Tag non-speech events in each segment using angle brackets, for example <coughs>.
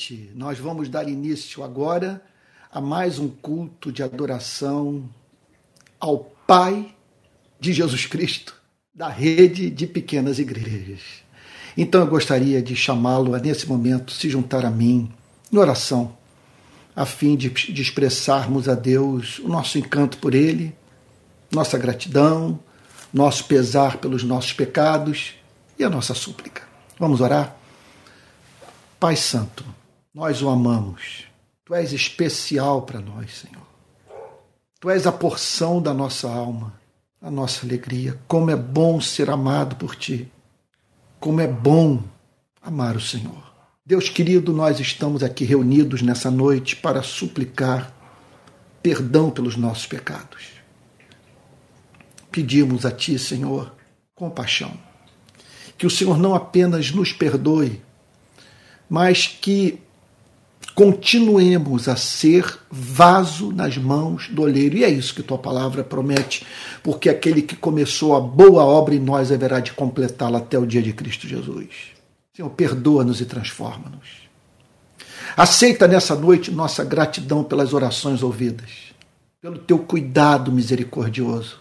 noite nós vamos dar início agora a mais um culto de adoração ao Pai de Jesus Cristo, da rede de pequenas igrejas. Então eu gostaria de chamá-lo a, nesse momento, se juntar a mim em oração, a fim de, de expressarmos a Deus o nosso encanto por Ele, nossa gratidão, nosso pesar pelos nossos pecados e a nossa súplica. Vamos orar? Pai Santo, nós o amamos. Tu és especial para nós, Senhor. Tu és a porção da nossa alma, a nossa alegria. Como é bom ser amado por Ti. Como é bom amar o Senhor. Deus querido, nós estamos aqui reunidos nessa noite para suplicar perdão pelos nossos pecados pedimos a Ti, Senhor, compaixão. Que o Senhor não apenas nos perdoe, mas que continuemos a ser vaso nas mãos do olheiro. E é isso que tua palavra promete, porque aquele que começou a boa obra em nós haverá de completá-la até o dia de Cristo Jesus. Senhor, perdoa-nos e transforma-nos. Aceita nessa noite nossa gratidão pelas orações ouvidas, pelo teu cuidado misericordioso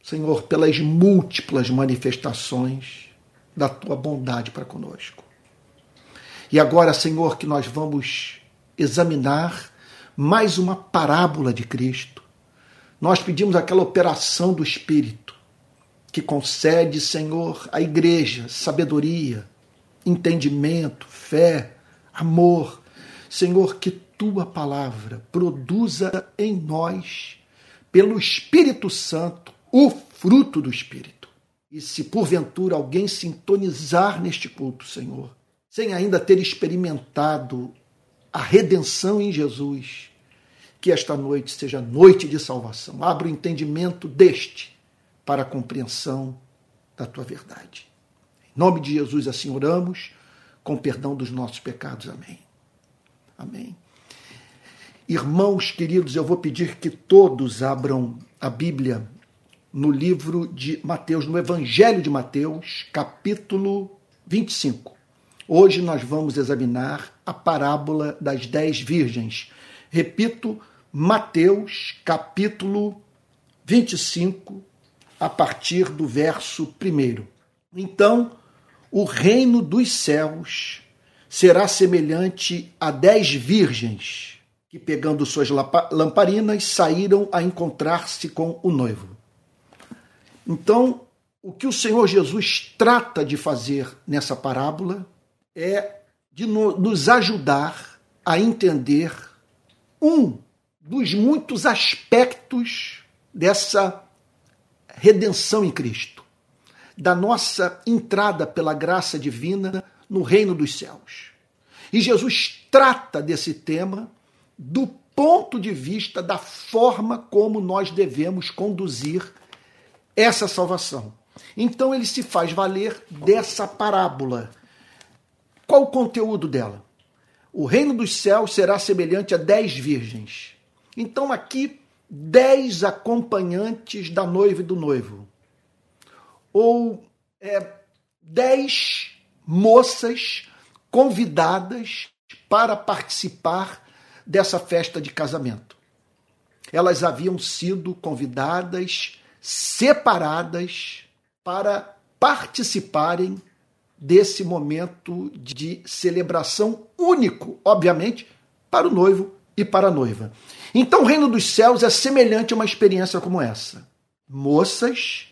Senhor, pelas múltiplas manifestações da tua bondade para conosco. E agora, Senhor, que nós vamos examinar mais uma parábola de Cristo. Nós pedimos aquela operação do Espírito que concede, Senhor, à igreja sabedoria, entendimento, fé, amor. Senhor, que tua palavra produza em nós, pelo Espírito Santo, o fruto do Espírito. E se porventura alguém sintonizar neste culto, Senhor, sem ainda ter experimentado a redenção em Jesus, que esta noite seja noite de salvação. Abra o entendimento deste para a compreensão da tua verdade. Em nome de Jesus assim oramos, com perdão dos nossos pecados. Amém. Amém. Irmãos queridos, eu vou pedir que todos abram a Bíblia no livro de Mateus, no Evangelho de Mateus, capítulo 25. Hoje nós vamos examinar a parábola das dez virgens. Repito, Mateus, capítulo 25, a partir do verso 1. Então, o reino dos céus será semelhante a dez virgens que, pegando suas lamparinas, saíram a encontrar-se com o noivo. Então, o que o Senhor Jesus trata de fazer nessa parábola é de nos ajudar a entender um dos muitos aspectos dessa redenção em Cristo, da nossa entrada pela graça divina no reino dos céus. E Jesus trata desse tema do ponto de vista da forma como nós devemos conduzir essa salvação. Então ele se faz valer dessa parábola. Qual o conteúdo dela? O reino dos céus será semelhante a dez virgens. Então aqui, dez acompanhantes da noiva e do noivo. Ou é, dez moças convidadas para participar dessa festa de casamento. Elas haviam sido convidadas separadas para participarem desse momento de celebração único, obviamente, para o noivo e para a noiva. Então, o reino dos céus é semelhante a uma experiência como essa. Moças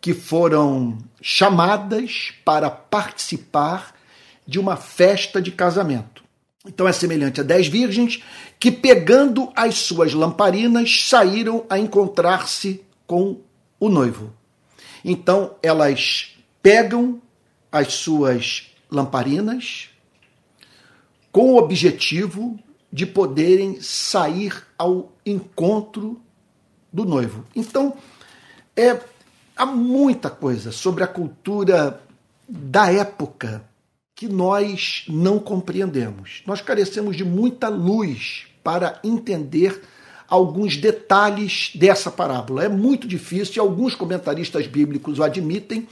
que foram chamadas para participar de uma festa de casamento. Então é semelhante a dez virgens que, pegando as suas lamparinas, saíram a encontrar-se com o noivo. Então elas pegam as suas lamparinas com o objetivo de poderem sair ao encontro do noivo. Então, é, há muita coisa sobre a cultura da época que nós não compreendemos. Nós carecemos de muita luz para entender alguns detalhes dessa parábola. É muito difícil alguns comentaristas bíblicos o admitem.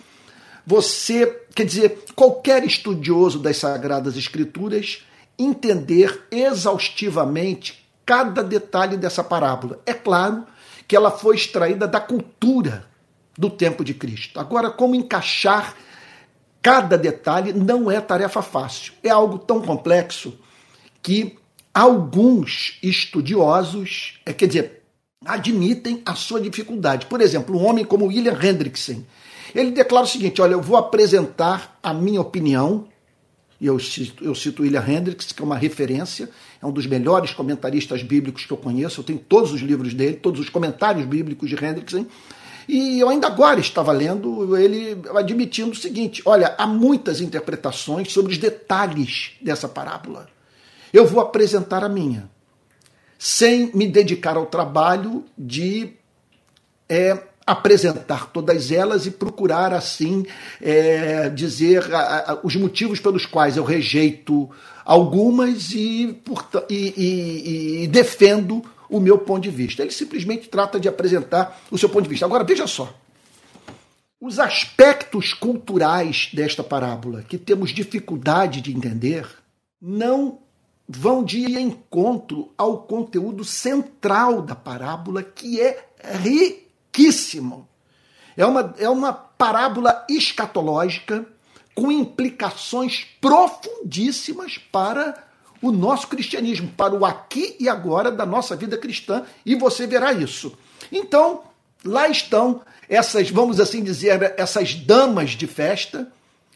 Você, quer dizer, qualquer estudioso das Sagradas Escrituras entender exaustivamente cada detalhe dessa parábola. É claro que ela foi extraída da cultura do tempo de Cristo. Agora, como encaixar cada detalhe não é tarefa fácil. É algo tão complexo que alguns estudiosos, é, quer dizer, admitem a sua dificuldade. Por exemplo, um homem como William Hendrickson, ele declara o seguinte: olha, eu vou apresentar a minha opinião. E eu cito, eu cito William Hendricks, que é uma referência, é um dos melhores comentaristas bíblicos que eu conheço. Eu tenho todos os livros dele, todos os comentários bíblicos de Hendrickson. E eu ainda agora estava lendo ele admitindo o seguinte: olha, há muitas interpretações sobre os detalhes dessa parábola. Eu vou apresentar a minha, sem me dedicar ao trabalho de é, apresentar todas elas e procurar, assim, é, dizer a, a, os motivos pelos quais eu rejeito algumas e, por, e, e, e defendo o meu ponto de vista. Ele simplesmente trata de apresentar o seu ponto de vista. Agora, veja só. Os aspectos culturais desta parábola que temos dificuldade de entender não vão de encontro ao conteúdo central da parábola, que é riquíssimo. É uma, é uma parábola escatológica com implicações profundíssimas para o nosso cristianismo, para o aqui e agora da nossa vida cristã, e você verá isso. Então, lá estão essas, vamos assim dizer, essas damas de festa,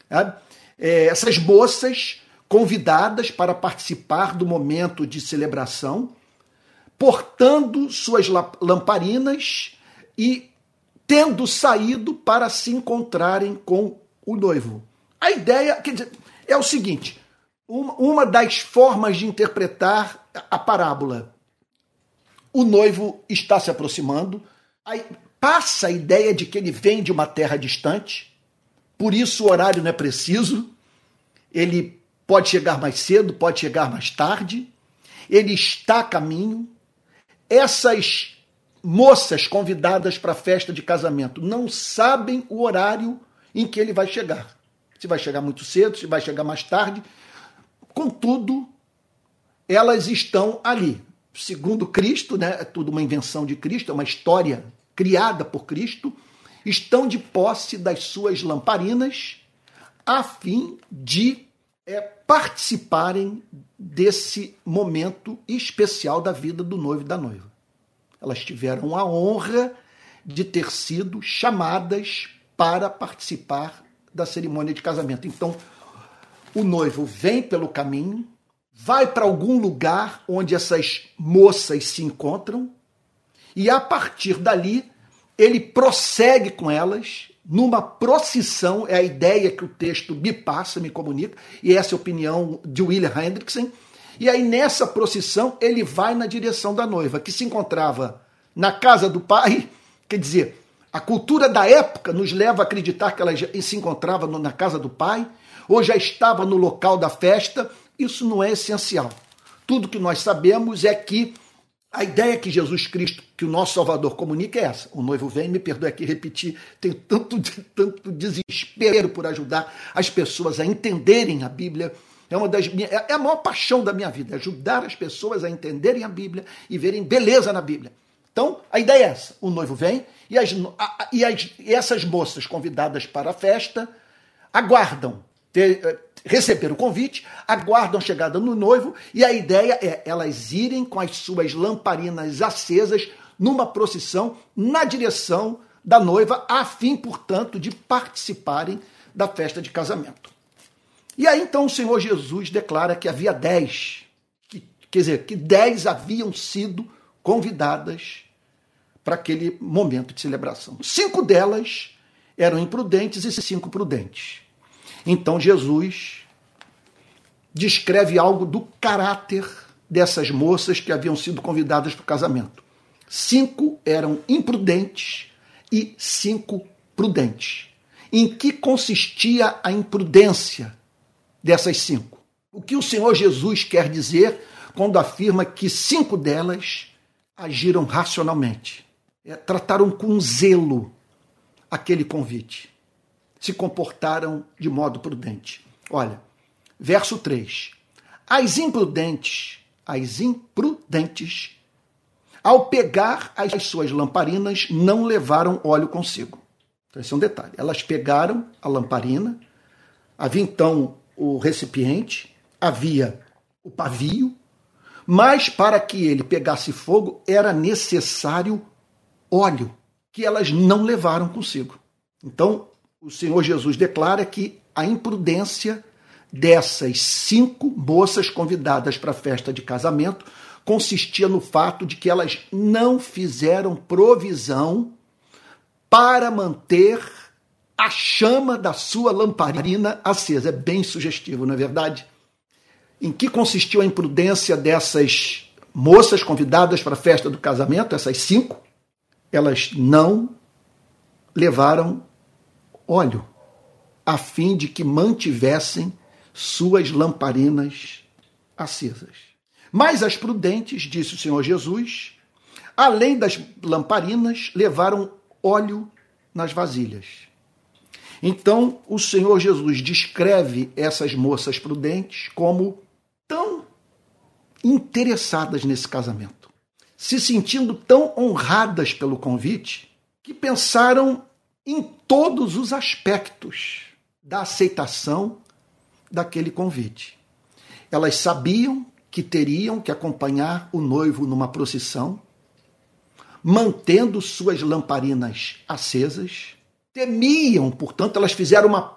né? é, essas moças convidadas para participar do momento de celebração, portando suas lamparinas e tendo saído para se encontrarem com o noivo. A ideia quer dizer, é o seguinte: uma, uma das formas de interpretar a parábola. O noivo está se aproximando, aí passa a ideia de que ele vem de uma terra distante, por isso o horário não é preciso, ele pode chegar mais cedo, pode chegar mais tarde, ele está a caminho. Essas moças convidadas para a festa de casamento não sabem o horário em que ele vai chegar. Se vai chegar muito cedo, se vai chegar mais tarde, Contudo, elas estão ali. Segundo Cristo, né, é tudo uma invenção de Cristo, é uma história criada por Cristo, estão de posse das suas lamparinas a fim de é, participarem desse momento especial da vida do noivo e da noiva. Elas tiveram a honra de ter sido chamadas para participar da cerimônia de casamento. Então, o noivo vem pelo caminho, vai para algum lugar onde essas moças se encontram, e a partir dali ele prossegue com elas numa procissão, é a ideia que o texto me passa, me comunica, e essa é a opinião de William Hendrickson. E aí nessa procissão ele vai na direção da noiva, que se encontrava na casa do pai, quer dizer, a cultura da época nos leva a acreditar que ela se encontrava na casa do pai, ou já estava no local da festa, isso não é essencial. Tudo que nós sabemos é que a ideia que Jesus Cristo, que o nosso Salvador comunica é essa. O noivo vem, me perdoe aqui repetir, tenho tanto, tanto desespero por ajudar as pessoas a entenderem a Bíblia. É uma das minhas, é a maior paixão da minha vida, ajudar as pessoas a entenderem a Bíblia e verem beleza na Bíblia. Então, a ideia é essa: o noivo vem e, as, e, as, e essas moças convidadas para a festa aguardam ter, eh, receber o convite, aguardam a chegada do noivo e a ideia é elas irem com as suas lamparinas acesas numa procissão na direção da noiva, a fim, portanto, de participarem da festa de casamento. E aí então o Senhor Jesus declara que havia dez, que, quer dizer, que dez haviam sido convidadas para aquele momento de celebração. Cinco delas eram imprudentes e cinco prudentes. Então Jesus descreve algo do caráter dessas moças que haviam sido convidadas para o casamento. Cinco eram imprudentes e cinco prudentes. Em que consistia a imprudência dessas cinco? O que o Senhor Jesus quer dizer quando afirma que cinco delas agiram racionalmente? É, trataram com zelo aquele convite se comportaram de modo prudente. Olha, verso 3. As imprudentes, as imprudentes, ao pegar as suas lamparinas, não levaram óleo consigo. Então, esse é um detalhe. Elas pegaram a lamparina, havia então o recipiente, havia o pavio, mas para que ele pegasse fogo era necessário óleo, que elas não levaram consigo. Então, o Senhor Jesus declara que a imprudência dessas cinco moças convidadas para a festa de casamento consistia no fato de que elas não fizeram provisão para manter a chama da sua lamparina acesa. É bem sugestivo, não é verdade? Em que consistiu a imprudência dessas moças convidadas para a festa do casamento, essas cinco? Elas não levaram óleo, a fim de que mantivessem suas lamparinas acesas. Mas as prudentes, disse o Senhor Jesus, além das lamparinas, levaram óleo nas vasilhas. Então, o Senhor Jesus descreve essas moças prudentes como tão interessadas nesse casamento, se sentindo tão honradas pelo convite, que pensaram em todos os aspectos da aceitação daquele convite. Elas sabiam que teriam que acompanhar o noivo numa procissão, mantendo suas lamparinas acesas, temiam, portanto, elas fizeram uma,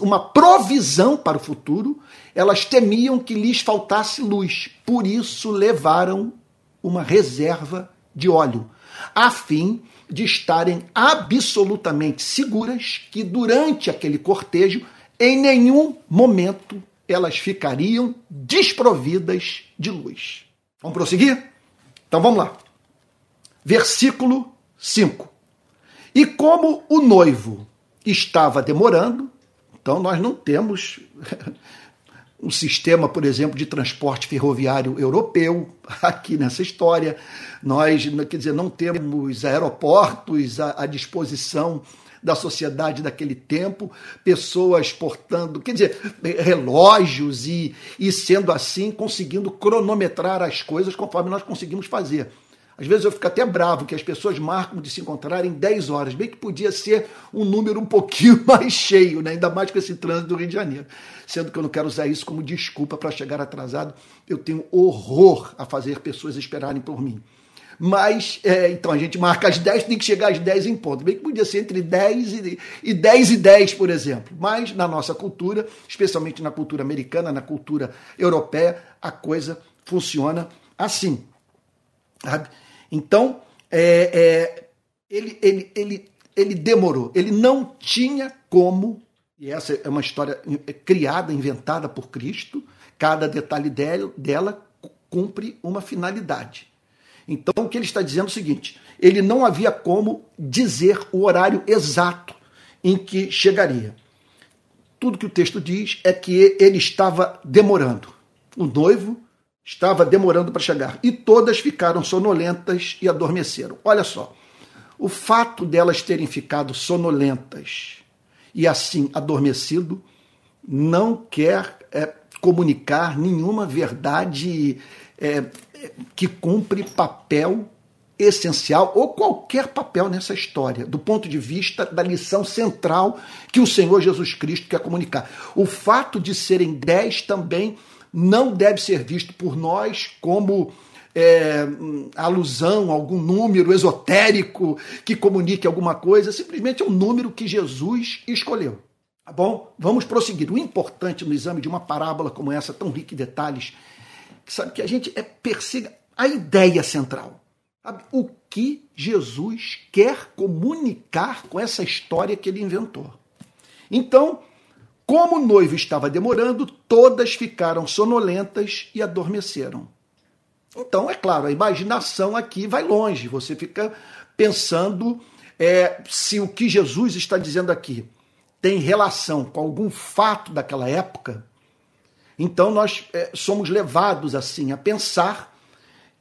uma provisão para o futuro, elas temiam que lhes faltasse luz, por isso levaram uma reserva de óleo, a fim de estarem absolutamente seguras que durante aquele cortejo, em nenhum momento, elas ficariam desprovidas de luz. Vamos prosseguir? Então vamos lá. Versículo 5. E como o noivo estava demorando, então nós não temos <laughs> um sistema, por exemplo, de transporte ferroviário europeu aqui nessa história. Nós, quer dizer, não temos aeroportos à, disposição da sociedade daquele tempo, pessoas portando, quer dizer, relógios e, e sendo assim conseguindo cronometrar as coisas conforme nós conseguimos fazer. Às vezes eu fico até bravo que as pessoas marcam de se encontrar em 10 horas, bem que podia ser um número um pouquinho <laughs> mais cheio, né? ainda mais com esse trânsito do Rio de Janeiro. Sendo que eu não quero usar isso como desculpa para chegar atrasado, eu tenho horror a fazer pessoas esperarem por mim. Mas, é, então a gente marca às 10, tem que chegar às 10 em ponto. Bem que podia ser entre 10 e, e 10 e 10, por exemplo. Mas na nossa cultura, especialmente na cultura americana, na cultura europeia, a coisa funciona assim. Sabe? Então, é, é, ele, ele, ele, ele demorou, ele não tinha como, e essa é uma história criada, inventada por Cristo, cada detalhe dela cumpre uma finalidade. Então, o que ele está dizendo é o seguinte: ele não havia como dizer o horário exato em que chegaria. Tudo que o texto diz é que ele estava demorando. O noivo estava demorando para chegar. E todas ficaram sonolentas e adormeceram. Olha só, o fato delas terem ficado sonolentas e assim adormecido não quer é, comunicar nenhuma verdade é, que cumpre papel essencial ou qualquer papel nessa história, do ponto de vista da lição central que o Senhor Jesus Cristo quer comunicar. O fato de serem dez também não deve ser visto por nós como é, alusão a algum número esotérico que comunique alguma coisa, simplesmente é um número que Jesus escolheu. Tá bom? Vamos prosseguir. O importante no exame de uma parábola como essa, tão rica em detalhes, que sabe que a gente é, persiga a ideia central. Sabe? O que Jesus quer comunicar com essa história que ele inventou. Então, como o noivo estava demorando, todas ficaram sonolentas e adormeceram. Então, é claro, a imaginação aqui vai longe. Você fica pensando é, se o que Jesus está dizendo aqui tem relação com algum fato daquela época. Então, nós é, somos levados assim a pensar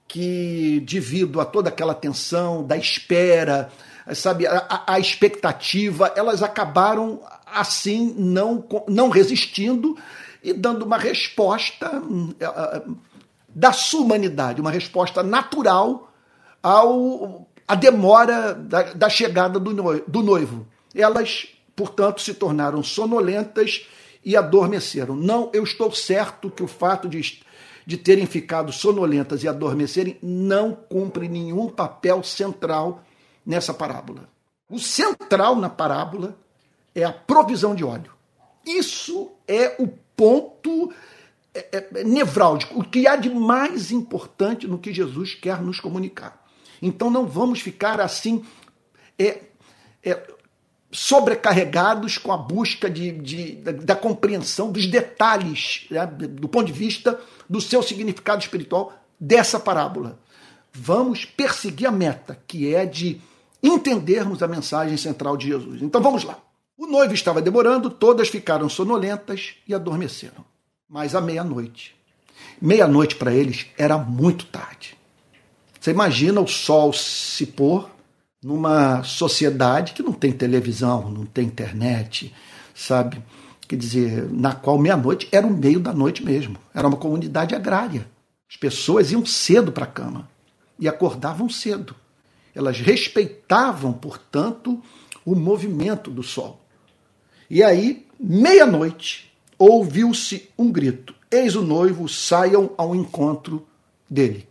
que, devido a toda aquela tensão da espera, sabe, a, a expectativa, elas acabaram assim não, não resistindo e dando uma resposta uh, da sua humanidade, uma resposta natural ao a demora da, da chegada do noivo, do noivo. Elas, portanto, se tornaram sonolentas e adormeceram. Não, eu estou certo que o fato de, de terem ficado sonolentas e adormecerem não cumpre nenhum papel central nessa parábola. O central na parábola é a provisão de óleo. Isso é o ponto é, é, é, nevrálgico, o que há de mais importante no que Jesus quer nos comunicar. Então não vamos ficar assim é, é, sobrecarregados com a busca de, de da, da, compreensão dos detalhes, né, do ponto de vista do seu significado espiritual dessa parábola. Vamos perseguir a meta, que é de entendermos a mensagem central de Jesus. Então vamos lá. O noivo estava demorando, todas ficaram sonolentas e adormeceram mas à meia-noite. Meia-noite para eles era muito tarde. Você imagina o sol se pôr numa sociedade que não tem televisão, não tem internet, sabe? Quer dizer, na qual meia-noite era o meio da noite mesmo. Era uma comunidade agrária. As pessoas iam cedo para a cama e acordavam cedo. Elas respeitavam, portanto, o movimento do sol. E aí, meia-noite, ouviu-se um grito: Eis o noivo, saiam ao encontro dele.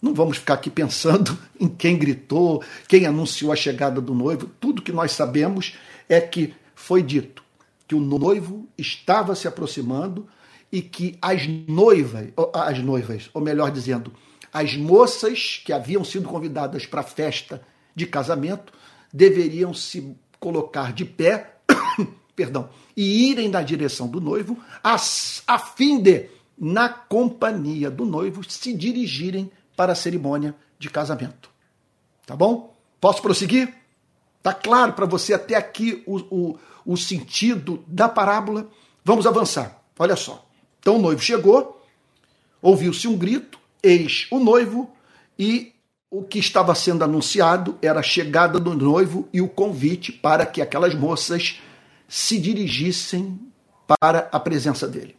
Não vamos ficar aqui pensando <laughs> em quem gritou, quem anunciou a chegada do noivo. Tudo que nós sabemos é que foi dito que o noivo estava se aproximando e que as noivas, as noivas, ou melhor dizendo, as moças que haviam sido convidadas para a festa de casamento deveriam se colocar de pé perdão, e irem na direção do noivo, a, fim de, na companhia do noivo, se dirigirem para a cerimônia de casamento. Tá bom? Posso prosseguir? Tá claro para você até aqui o, o, o sentido da parábola? Vamos avançar. Olha só. Então o noivo chegou, ouviu-se um grito, eis o noivo, e o que estava sendo anunciado era a chegada do noivo e o convite para que aquelas moças se dirigissem para a presença dele.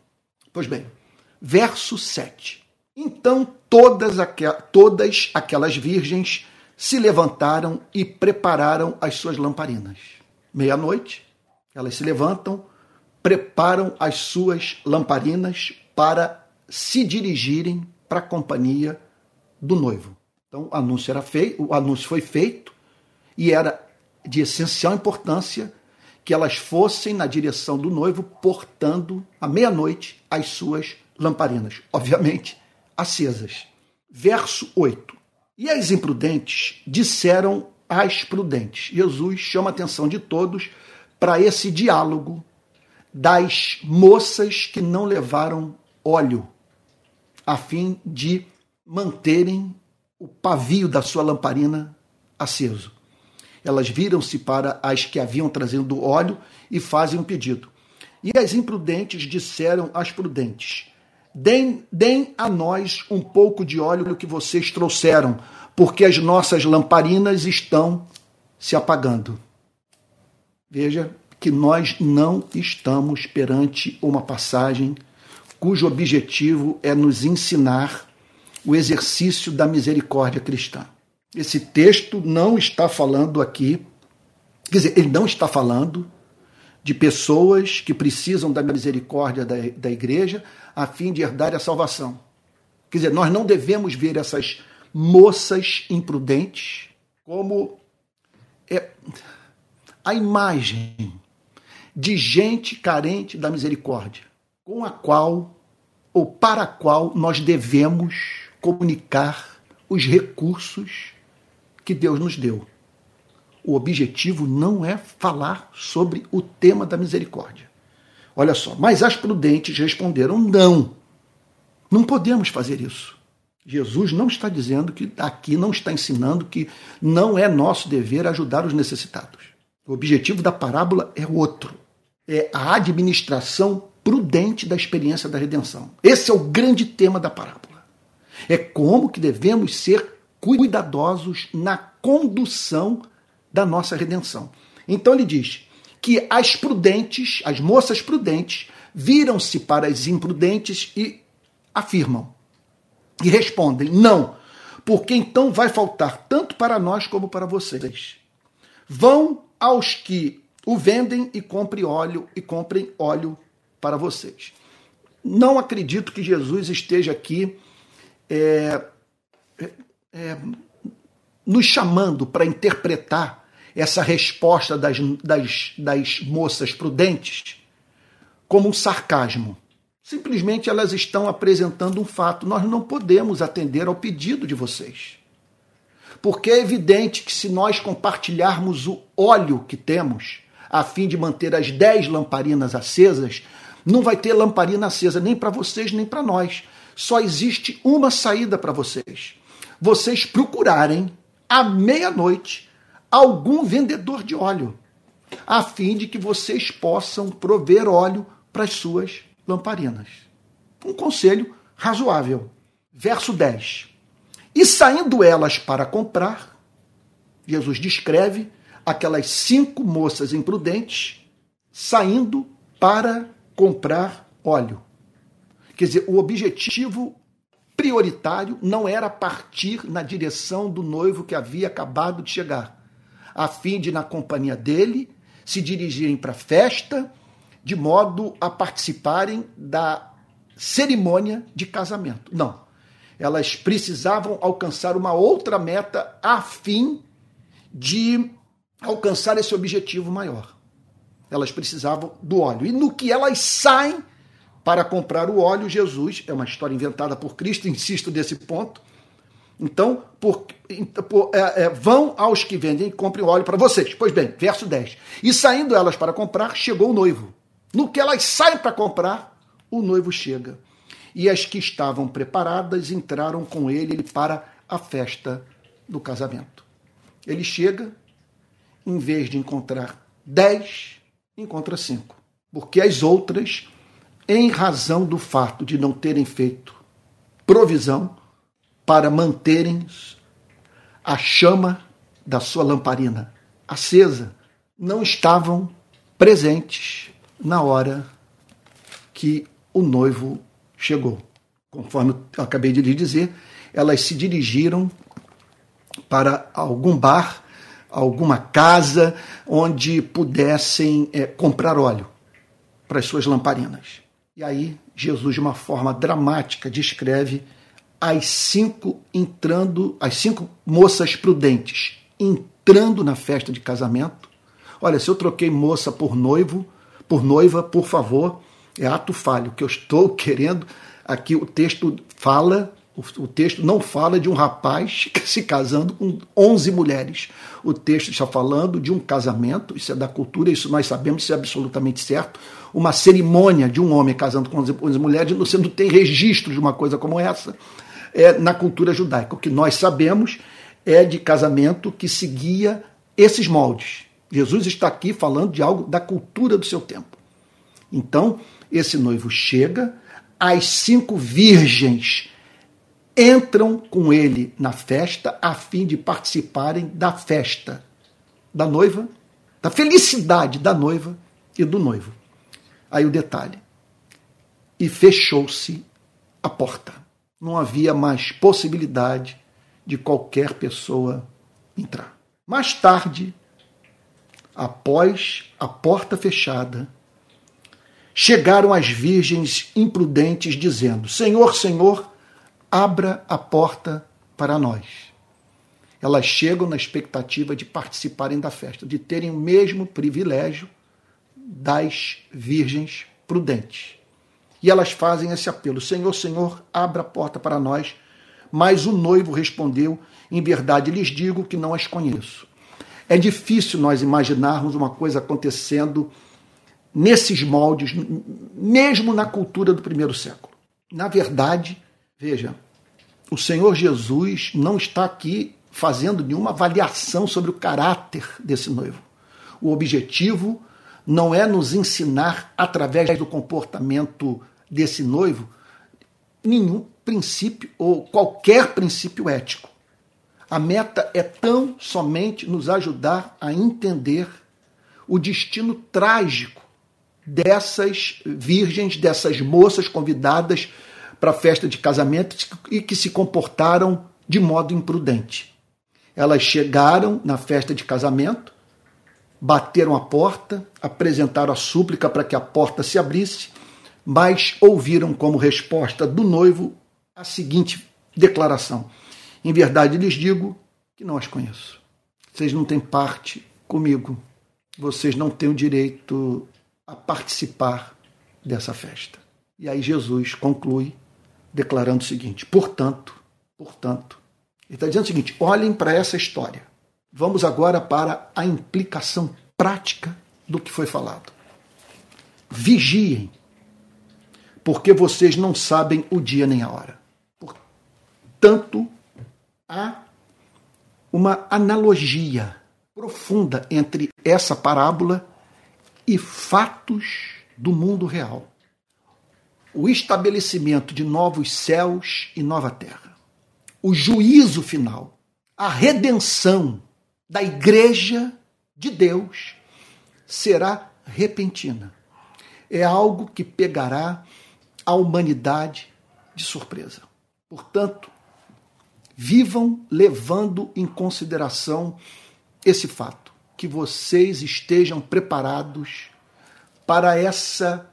Pois bem, verso 7. Então todas, todas aquelas virgens se levantaram e prepararam as suas lamparinas. Meia-noite, elas se levantam, preparam as suas lamparinas para se dirigirem para a companhia do noivo. Então, o anúncio, era feito, o anúncio foi feito e era de essencial importância que elas fossem na direção do noivo, portando à meia-noite as suas lamparinas, obviamente acesas. Verso 8. E as imprudentes disseram às prudentes. Jesus chama a atenção de todos para esse diálogo das moças que não levaram óleo, a fim de manterem o pavio da sua lamparina aceso. Elas viram-se para as que haviam trazendo óleo e fazem um pedido. E as imprudentes disseram às prudentes: Deem, deem a nós um pouco de óleo que vocês trouxeram, porque as nossas lamparinas estão se apagando. Veja que nós não estamos perante uma passagem cujo objetivo é nos ensinar o exercício da misericórdia cristã. Esse texto não está falando aqui, quer dizer, ele não está falando de pessoas que precisam da misericórdia da, da igreja a fim de herdar a salvação. Quer dizer, nós não devemos ver essas moças imprudentes como é, a imagem de gente carente da misericórdia, com a qual ou para a qual nós devemos comunicar os recursos que Deus nos deu. O objetivo não é falar sobre o tema da misericórdia. Olha só, mas as prudentes responderam: não, não podemos fazer isso. Jesus não está dizendo que aqui não está ensinando que não é nosso dever ajudar os necessitados. O objetivo da parábola é outro. É a administração prudente da experiência da redenção. Esse é o grande tema da parábola. É como que devemos ser cuidadosos na condução da nossa redenção. Então ele diz que as prudentes, as moças prudentes, viram-se para as imprudentes e afirmam e respondem: Não, porque então vai faltar tanto para nós como para vocês. Vão aos que o vendem e comprem óleo e comprem óleo para vocês. Não acredito que Jesus esteja aqui é, é, nos chamando para interpretar essa resposta das, das, das moças prudentes como um sarcasmo. Simplesmente elas estão apresentando um fato. Nós não podemos atender ao pedido de vocês. Porque é evidente que se nós compartilharmos o óleo que temos, a fim de manter as dez lamparinas acesas, não vai ter lamparina acesa nem para vocês nem para nós. Só existe uma saída para vocês. Vocês procurarem à meia-noite algum vendedor de óleo, a fim de que vocês possam prover óleo para as suas lamparinas. Um conselho razoável. Verso 10. E saindo elas para comprar, Jesus descreve aquelas cinco moças imprudentes saindo para comprar óleo. Quer dizer, o objetivo prioritário não era partir na direção do noivo que havia acabado de chegar, a fim de, na companhia dele, se dirigirem para a festa de modo a participarem da cerimônia de casamento. Não. Elas precisavam alcançar uma outra meta a fim de alcançar esse objetivo maior. Elas precisavam do óleo. E no que elas saem para comprar o óleo, Jesus, é uma história inventada por Cristo, insisto nesse ponto. Então, por, por, é, é, vão aos que vendem e comprem óleo para vocês. Pois bem, verso 10. E saindo elas para comprar, chegou o noivo. No que elas saem para comprar, o noivo chega. E as que estavam preparadas entraram com ele para a festa do casamento. Ele chega, em vez de encontrar dez, encontra cinco. Porque as outras, em razão do fato de não terem feito provisão para manterem a chama da sua lamparina acesa, não estavam presentes na hora que o noivo chegou. Conforme eu acabei de lhe dizer, elas se dirigiram para algum bar, alguma casa onde pudessem é, comprar óleo para as suas lamparinas. E aí, Jesus, de uma forma dramática, descreve as cinco entrando, as cinco moças prudentes entrando na festa de casamento. Olha, se eu troquei moça por noivo, por noiva, por favor, é ato falho. que eu estou <laughs> querendo aqui, o texto fala, o, texto não fala de um rapaz <laughs> se casando com 11 mulheres. O texto está falando de um casamento, isso é da cultura, isso nós sabemos, isso é absolutamente certo. Uma cerimônia de um homem casando com 11 mulheres, você não tem registro de uma coisa como essa é, na cultura judaica. O que nós sabemos é de casamento que seguia esses moldes. Jesus está aqui falando de algo da cultura do seu tempo. Então, esse noivo chega, as cinco virgens entram com ele na festa a fim de participarem da festa da noiva, da felicidade da noiva e do noivo. Aí o detalhe. E fechou-se a porta. Não havia mais possibilidade de qualquer pessoa entrar. Mais tarde, após a porta fechada, chegaram as virgens imprudentes, dizendo: Senhor, Senhor, abra a porta para nós. Elas chegam na expectativa de participarem da festa, de terem o mesmo privilégio das virgens prudentes. E elas fazem esse apelo: Senhor, Senhor, abra a porta para nós. Mas o noivo respondeu: Em verdade lhes digo que não as conheço. É difícil nós imaginarmos uma coisa acontecendo nesses moldes, mesmo na cultura do primeiro século. Na verdade, veja, o Senhor Jesus não está aqui fazendo nenhuma avaliação sobre o caráter desse noivo. O objetivo não é nos ensinar, através do comportamento desse noivo, nenhum princípio ou qualquer princípio ético. A meta é tão somente nos ajudar a entender o destino trágico dessas virgens, dessas moças convidadas para a festa de casamento e que se comportaram de modo imprudente. Elas chegaram na festa de casamento, bateram a porta, apresentaram a súplica para que a porta se abrisse, mas ouviram como resposta do noivo a seguinte declaração: Em verdade lhes digo que não as conheço. Vocês não têm parte comigo. Vocês não têm o direito a participar dessa festa. E aí Jesus conclui declarando o seguinte: portanto, portanto, ele está dizendo o seguinte: olhem para essa história. Vamos agora para a implicação prática do que foi falado. Vigiem, porque vocês não sabem o dia nem a hora. Portanto, há uma analogia profunda entre essa parábola e fatos do mundo real. O estabelecimento de novos céus e nova terra. O juízo final. A redenção da igreja de Deus será repentina. É algo que pegará a humanidade de surpresa. Portanto, vivam levando em consideração esse fato, que vocês estejam preparados para essa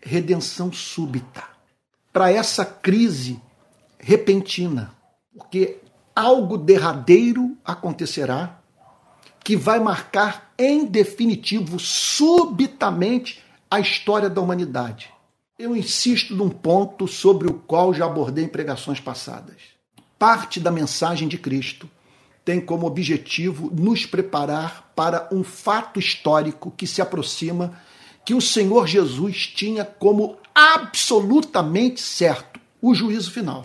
redenção súbita, para essa crise repentina, porque algo derradeiro acontecerá que vai marcar em definitivo, subitamente, a história da humanidade. Eu insisto num ponto sobre o qual já abordei em pregações passadas. Parte da mensagem de Cristo tem como objetivo nos preparar para um fato histórico que se aproxima, que o Senhor Jesus tinha como absolutamente certo: o juízo final,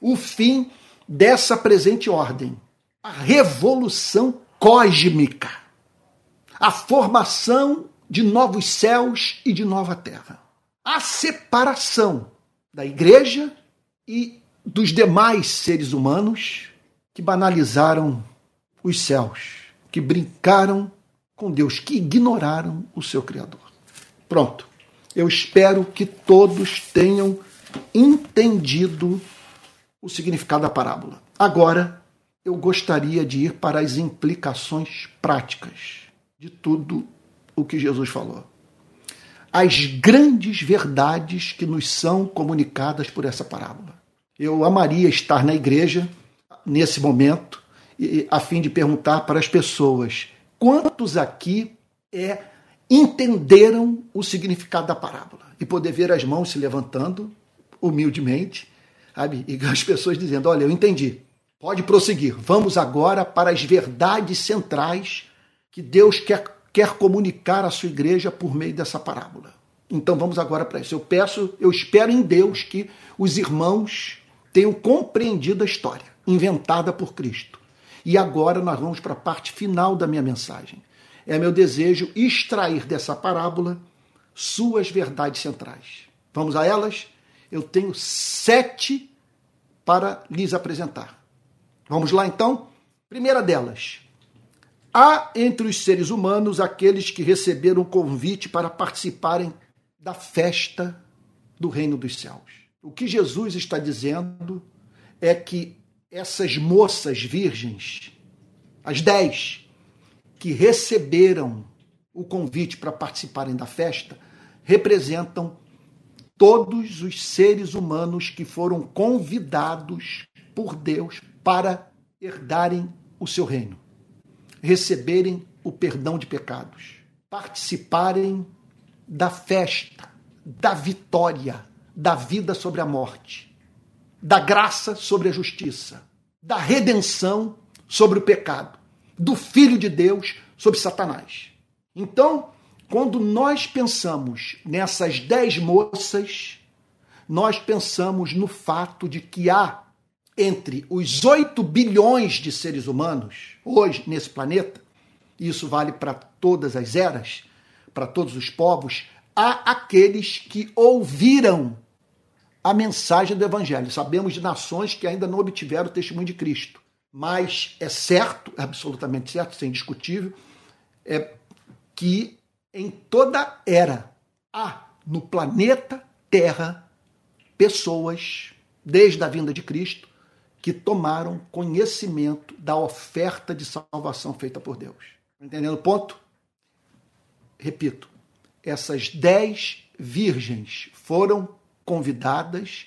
o fim dessa presente ordem, a revolução cósmica, a formação de novos céus e de nova terra, a separação da igreja e dos demais seres humanos que banalizaram os céus, que brincaram com Deus, que ignoraram o seu Criador. Pronto. Eu espero que todos tenham entendido o significado da parábola. Agora, eu gostaria de ir para as implicações práticas de tudo o que Jesus falou. As grandes verdades que nos são comunicadas por essa parábola. Eu amaria estar na igreja nesse momento a fim de perguntar para as pessoas quantos aqui é entenderam o significado da parábola e poder ver as mãos se levantando humildemente, sabe? E as pessoas dizendo: "Olha, eu entendi". Pode prosseguir. Vamos agora para as verdades centrais que Deus quer, quer comunicar à sua igreja por meio dessa parábola. Então vamos agora para isso. Eu peço, eu espero em Deus que os irmãos tenham compreendido a história inventada por Cristo. E agora nós vamos para a parte final da minha mensagem. É meu desejo extrair dessa parábola suas verdades centrais. Vamos a elas? Eu tenho sete para lhes apresentar. Vamos lá então? Primeira delas. Há entre os seres humanos aqueles que receberam o convite para participarem da festa do reino dos céus. O que Jesus está dizendo é que essas moças virgens, as dez, que receberam o convite para participarem da festa, representam todos os seres humanos que foram convidados por Deus para herdarem o seu reino, receberem o perdão de pecados, participarem da festa, da vitória, da vida sobre a morte, da graça sobre a justiça, da redenção sobre o pecado, do Filho de Deus sobre Satanás. Então, quando nós pensamos nessas dez moças, nós pensamos no fato de que há entre os 8 bilhões de seres humanos hoje nesse planeta, e isso vale para todas as eras, para todos os povos, há aqueles que ouviram a mensagem do Evangelho. Sabemos de nações que ainda não obtiveram o testemunho de Cristo. Mas é certo, é absolutamente certo, isso é indiscutível, é que em toda era Há no planeta Terra pessoas, desde a vinda de Cristo, que tomaram conhecimento da oferta de salvação feita por Deus. Tá entendendo o ponto? Repito, essas dez virgens foram convidadas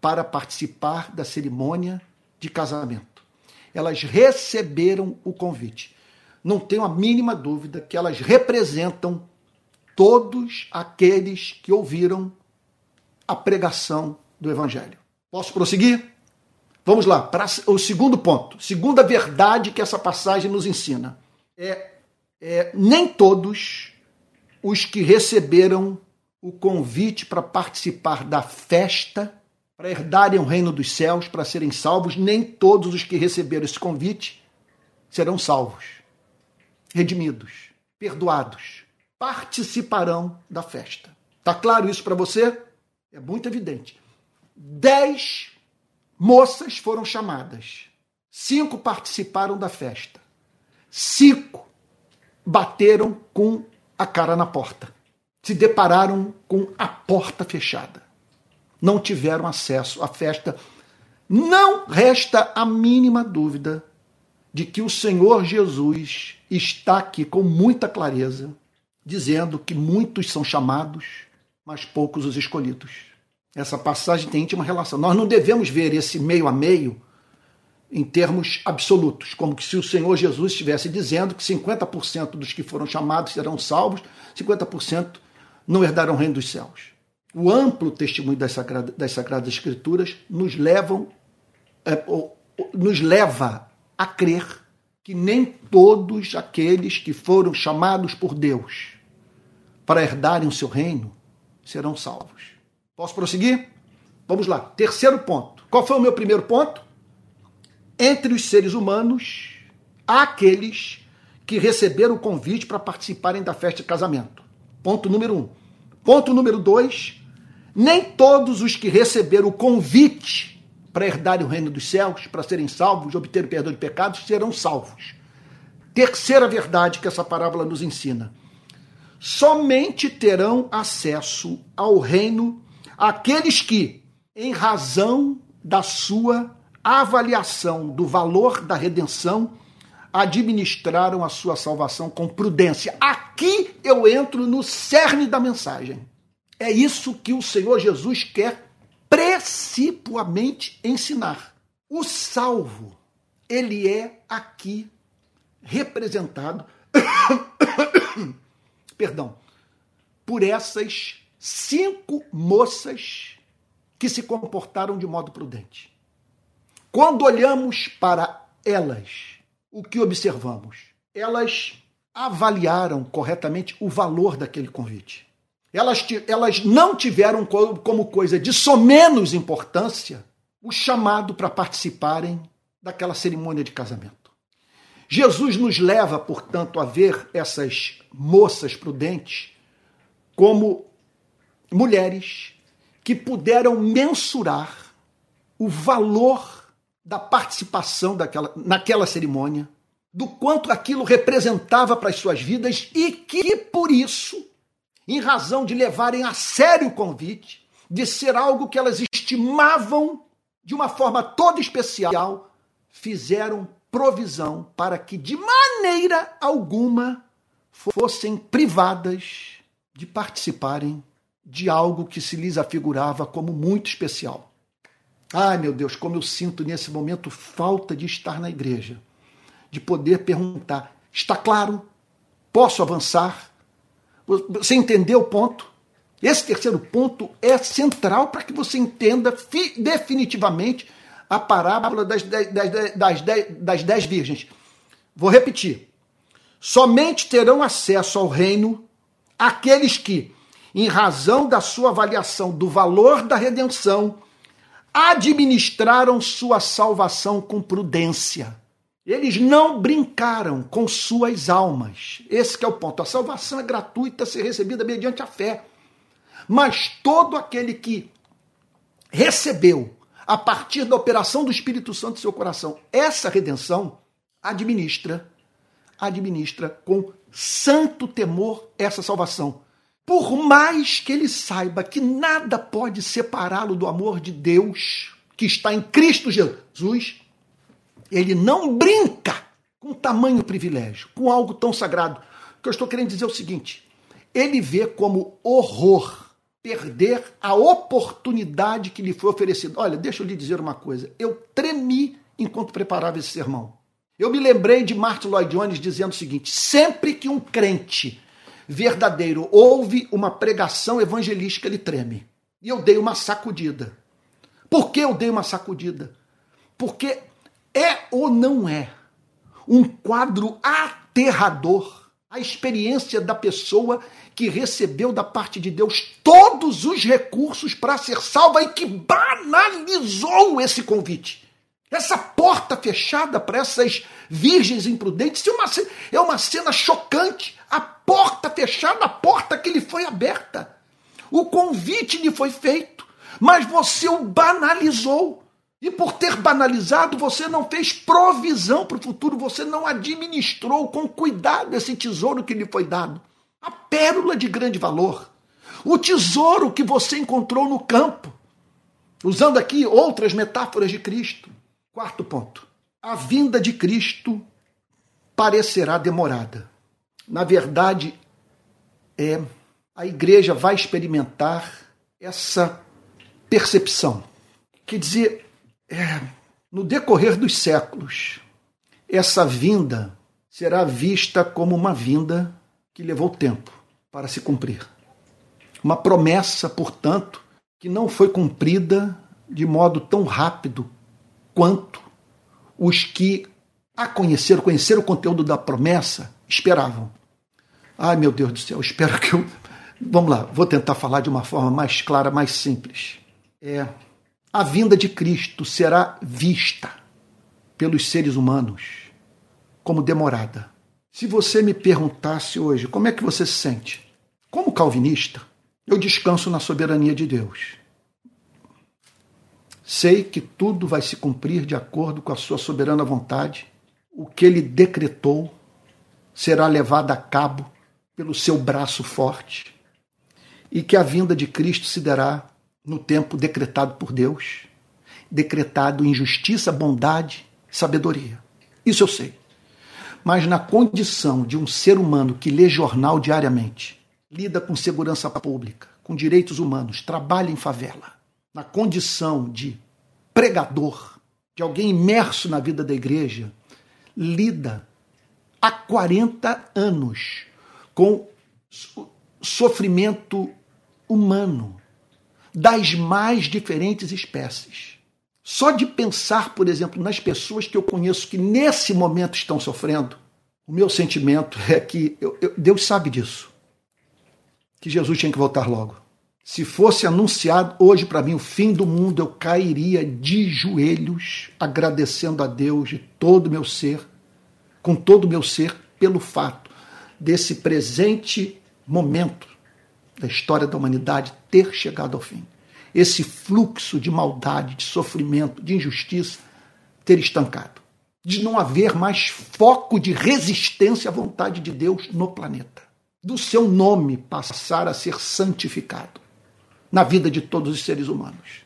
para participar da cerimônia de casamento. Elas receberam o convite. Não tenho a mínima dúvida que elas representam todos aqueles que ouviram a pregação do Evangelho. Posso prosseguir? Vamos lá, para o segundo ponto. Segunda verdade que essa passagem nos ensina. É, é nem todos os que receberam o convite para participar da festa, para herdarem o reino dos céus, para serem salvos, nem todos os que receberam esse convite serão salvos, redimidos, perdoados, participarão da festa. Tá claro isso para você? É muito evidente. Dez moças foram chamadas. Cinco participaram da festa. Cinco bateram com a cara na porta. Se depararam com a porta fechada. Não tiveram acesso à festa. Não resta a mínima dúvida de que o Senhor Jesus está aqui com muita clareza, dizendo que muitos são chamados, mas poucos os escolhidos. Essa passagem tem íntima relação. Nós não devemos ver esse meio a meio em termos absolutos, como se o Senhor Jesus estivesse dizendo que 50% dos que foram chamados serão salvos, 50% não herdarão o reino dos céus. O amplo testemunho das, Sagradas, das Sagradas Escrituras nos, levam, é, nos leva a crer que nem todos aqueles que foram chamados por Deus para herdarem o seu reino serão salvos. Posso prosseguir? Vamos lá. Terceiro ponto. Qual foi o meu primeiro ponto? Entre os seres humanos, há aqueles que receberam o convite para participarem da festa de casamento. Ponto número um. Ponto número dois. Nem todos os que receberam o convite para herdarem o reino dos céus, para serem salvos, obter o perdão de pecados, serão salvos. Terceira verdade que essa parábola nos ensina: somente terão acesso ao reino aqueles que, em razão da sua avaliação do valor da redenção, administraram a sua salvação com prudência. Aqui eu entro no cerne da mensagem. É isso que o Senhor Jesus quer precipuamente ensinar. O salvo, ele é aqui representado, <coughs> perdão, por essas cinco moças que se comportaram de modo prudente. Quando olhamos para elas, o que observamos? Elas avaliaram corretamente o valor daquele convite. Elas, elas não tiveram como coisa de somenos importância o chamado para participarem daquela cerimônia de casamento. Jesus nos leva, portanto, a ver essas moças prudentes como mulheres que puderam mensurar o valor da participação daquela, naquela cerimônia, do quanto aquilo representava para as suas vidas e que, por isso, em razão de levarem a sério o convite, de ser algo que elas estimavam de uma forma toda especial, fizeram provisão para que, de maneira alguma, fossem privadas de participarem de algo que se lhes afigurava como muito especial. Ai, meu Deus, como eu sinto nesse momento falta de estar na igreja, de poder perguntar: está claro? Posso avançar? Você entendeu o ponto? Esse terceiro ponto é central para que você entenda definitivamente a parábola das dez, das, dez, das dez virgens. Vou repetir. Somente terão acesso ao reino aqueles que, em razão da sua avaliação do valor da redenção, administraram sua salvação com prudência. Eles não brincaram com suas almas. Esse é o ponto. A salvação é gratuita, ser recebida mediante a fé. Mas todo aquele que recebeu, a partir da operação do Espírito Santo em seu coração, essa redenção, administra, administra com santo temor essa salvação por mais que ele saiba que nada pode separá-lo do amor de Deus que está em Cristo Jesus, ele não brinca com tamanho privilégio, com algo tão sagrado. O que eu estou querendo dizer é o seguinte: ele vê como horror perder a oportunidade que lhe foi oferecida. Olha, deixa eu lhe dizer uma coisa. Eu tremi enquanto preparava esse sermão. Eu me lembrei de Martin Lloyd Jones dizendo o seguinte: sempre que um crente verdadeiro ouve uma pregação evangelística, ele treme. E eu dei uma sacudida. Por que eu dei uma sacudida? Porque é ou não é um quadro aterrador a experiência da pessoa que recebeu da parte de Deus todos os recursos para ser salva e que banalizou esse convite. Essa porta fechada para essas virgens imprudentes é uma, é uma cena chocante. A porta fechada, a porta que lhe foi aberta. O convite lhe foi feito, mas você o banalizou. E por ter banalizado, você não fez provisão para o futuro, você não administrou com cuidado esse tesouro que lhe foi dado. A pérola de grande valor. O tesouro que você encontrou no campo. Usando aqui outras metáforas de Cristo. Quarto ponto. A vinda de Cristo parecerá demorada. Na verdade, é a igreja vai experimentar essa percepção. Quer dizer, é, no decorrer dos séculos, essa vinda será vista como uma vinda que levou tempo para se cumprir. Uma promessa, portanto, que não foi cumprida de modo tão rápido quanto os que a conheceram, conheceram o conteúdo da promessa, esperavam. Ai, meu Deus do céu, espero que eu. Vamos lá, vou tentar falar de uma forma mais clara, mais simples. É, a vinda de Cristo será vista pelos seres humanos como demorada. Se você me perguntasse hoje como é que você se sente, como calvinista, eu descanso na soberania de Deus. Sei que tudo vai se cumprir de acordo com a sua soberana vontade. O que ele decretou será levado a cabo pelo seu braço forte e que a vinda de Cristo se dará no tempo decretado por Deus, decretado em justiça, bondade, sabedoria. Isso eu sei. Mas na condição de um ser humano que lê jornal diariamente, lida com segurança pública, com direitos humanos, trabalha em favela, na condição de pregador, de alguém imerso na vida da igreja, lida há 40 anos com sofrimento humano, das mais diferentes espécies. Só de pensar, por exemplo, nas pessoas que eu conheço que nesse momento estão sofrendo, o meu sentimento é que eu, eu, Deus sabe disso. Que Jesus tinha que voltar logo. Se fosse anunciado hoje para mim o fim do mundo, eu cairia de joelhos, agradecendo a Deus de todo o meu ser, com todo o meu ser, pelo fato desse presente momento da história da humanidade ter chegado ao fim. Esse fluxo de maldade, de sofrimento, de injustiça ter estancado. De não haver mais foco de resistência à vontade de Deus no planeta. Do seu nome passar a ser santificado na vida de todos os seres humanos.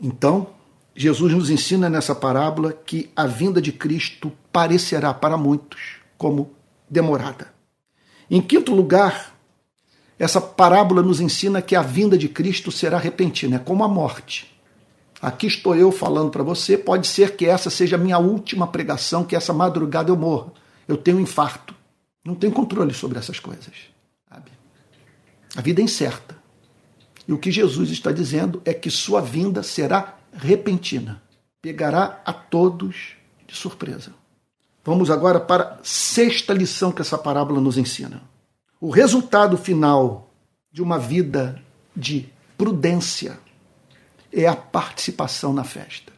Então, Jesus nos ensina nessa parábola que a vinda de Cristo parecerá para muitos como demorada. Em quinto lugar, essa parábola nos ensina que a vinda de Cristo será repentina, é como a morte. Aqui estou eu falando para você, pode ser que essa seja a minha última pregação, que essa madrugada eu morra. Eu tenho um infarto. Não tenho controle sobre essas coisas. Sabe? A vida é incerta. E o que Jesus está dizendo é que sua vinda será repentina. Pegará a todos de surpresa. Vamos agora para a sexta lição que essa parábola nos ensina. O resultado final de uma vida de prudência é a participação na festa.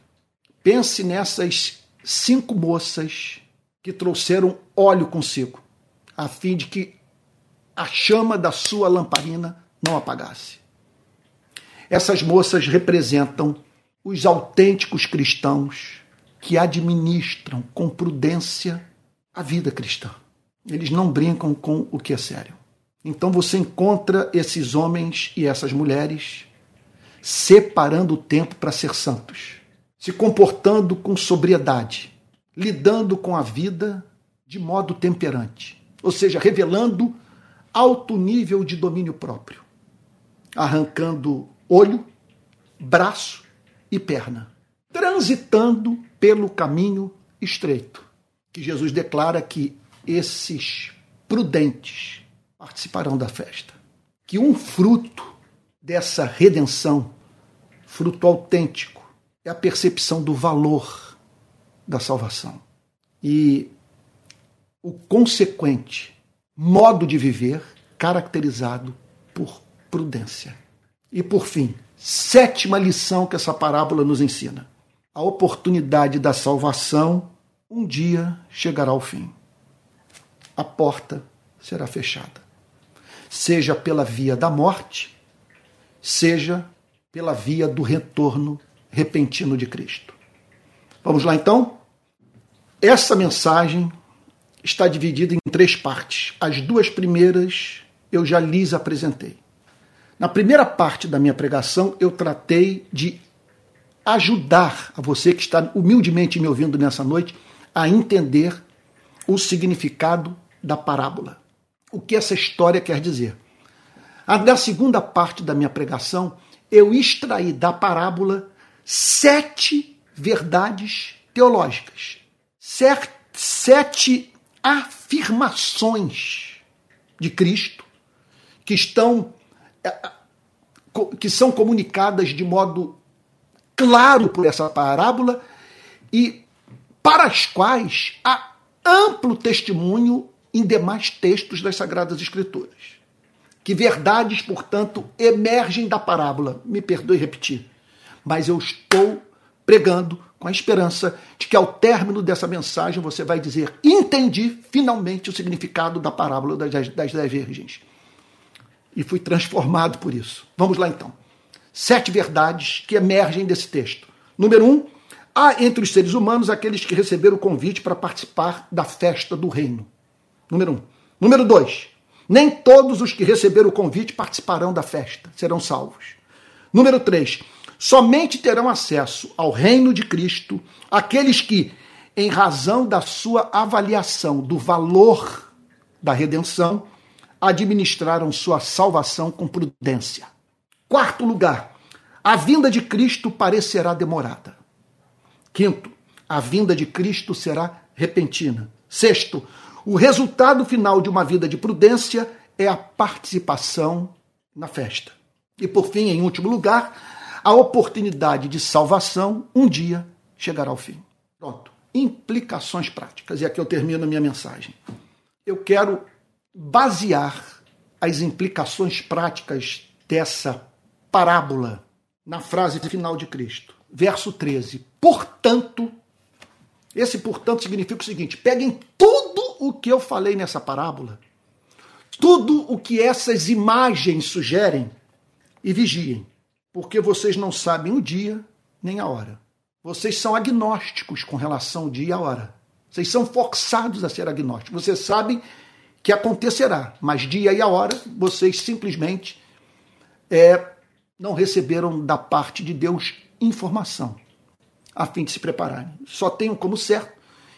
Pense nessas cinco moças que trouxeram óleo consigo, a fim de que a chama da sua lamparina não apagasse. Essas moças representam os autênticos cristãos que administram com prudência a vida cristã. Eles não brincam com o que é sério. Então você encontra esses homens e essas mulheres separando o tempo para ser santos, se comportando com sobriedade, lidando com a vida de modo temperante, ou seja, revelando alto nível de domínio próprio, arrancando olho, braço e perna, transitando pelo caminho estreito, que Jesus declara que esses prudentes participarão da festa. Que um fruto dessa redenção, fruto autêntico, é a percepção do valor da salvação. E o consequente modo de viver caracterizado por prudência. E por fim, sétima lição que essa parábola nos ensina: a oportunidade da salvação um dia chegará ao fim. A porta será fechada seja pela via da morte, seja pela via do retorno repentino de Cristo. Vamos lá então? Essa mensagem está dividida em três partes. As duas primeiras eu já lhes apresentei. Na primeira parte da minha pregação, eu tratei de ajudar a você que está humildemente me ouvindo nessa noite a entender o significado da parábola o que essa história quer dizer. Na segunda parte da minha pregação, eu extraí da parábola sete verdades teológicas, sete afirmações de Cristo que estão que são comunicadas de modo claro por essa parábola e para as quais há amplo testemunho em demais textos das Sagradas Escrituras. Que verdades, portanto, emergem da parábola. Me perdoe repetir, mas eu estou pregando com a esperança de que ao término dessa mensagem você vai dizer: entendi finalmente o significado da parábola das, das dez virgens. E fui transformado por isso. Vamos lá então. Sete verdades que emergem desse texto. Número um, há entre os seres humanos aqueles que receberam o convite para participar da festa do reino. Número um. Número dois. Nem todos os que receberam o convite participarão da festa, serão salvos. Número três. Somente terão acesso ao reino de Cristo aqueles que, em razão da sua avaliação do valor da redenção, administraram sua salvação com prudência. Quarto lugar, a vinda de Cristo parecerá demorada. Quinto, a vinda de Cristo será repentina. Sexto, o resultado final de uma vida de prudência é a participação na festa. E por fim, em último lugar, a oportunidade de salvação um dia chegará ao fim. Pronto. Implicações práticas. E aqui eu termino a minha mensagem. Eu quero basear as implicações práticas dessa parábola na frase final de Cristo. Verso 13. Portanto, esse portanto significa o seguinte: peguem tudo o que eu falei nessa parábola, tudo o que essas imagens sugerem, e vigiem, porque vocês não sabem o dia nem a hora. Vocês são agnósticos com relação ao dia e a hora. Vocês são forçados a ser agnósticos. Vocês sabem que acontecerá, mas dia e a hora vocês simplesmente é, não receberam da parte de Deus informação a fim de se prepararem. Só tenham como certo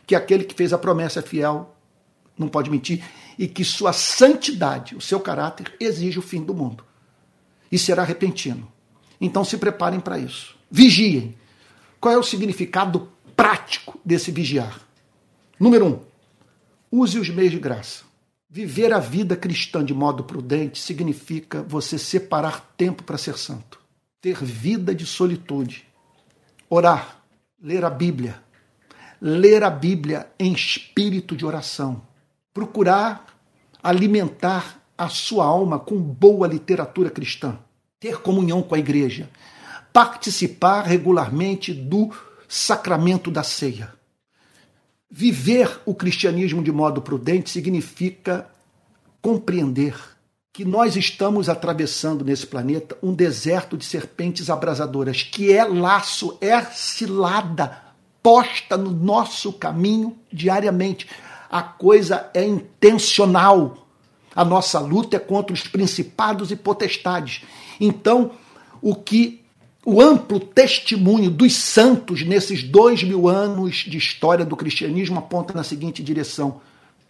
que aquele que fez a promessa é fiel não pode mentir, e que sua santidade, o seu caráter, exige o fim do mundo. E será repentino. Então se preparem para isso. Vigiem. Qual é o significado prático desse vigiar? Número um, use os meios de graça. Viver a vida cristã de modo prudente significa você separar tempo para ser santo, ter vida de solitude, orar, ler a Bíblia, ler a Bíblia em espírito de oração, procurar alimentar a sua alma com boa literatura cristã, ter comunhão com a igreja, participar regularmente do sacramento da ceia. Viver o cristianismo de modo prudente significa compreender que nós estamos atravessando nesse planeta um deserto de serpentes abrasadoras, que é laço, é cilada posta no nosso caminho diariamente a coisa é intencional. A nossa luta é contra os principados e potestades. Então, o que o amplo testemunho dos santos nesses dois mil anos de história do cristianismo aponta na seguinte direção: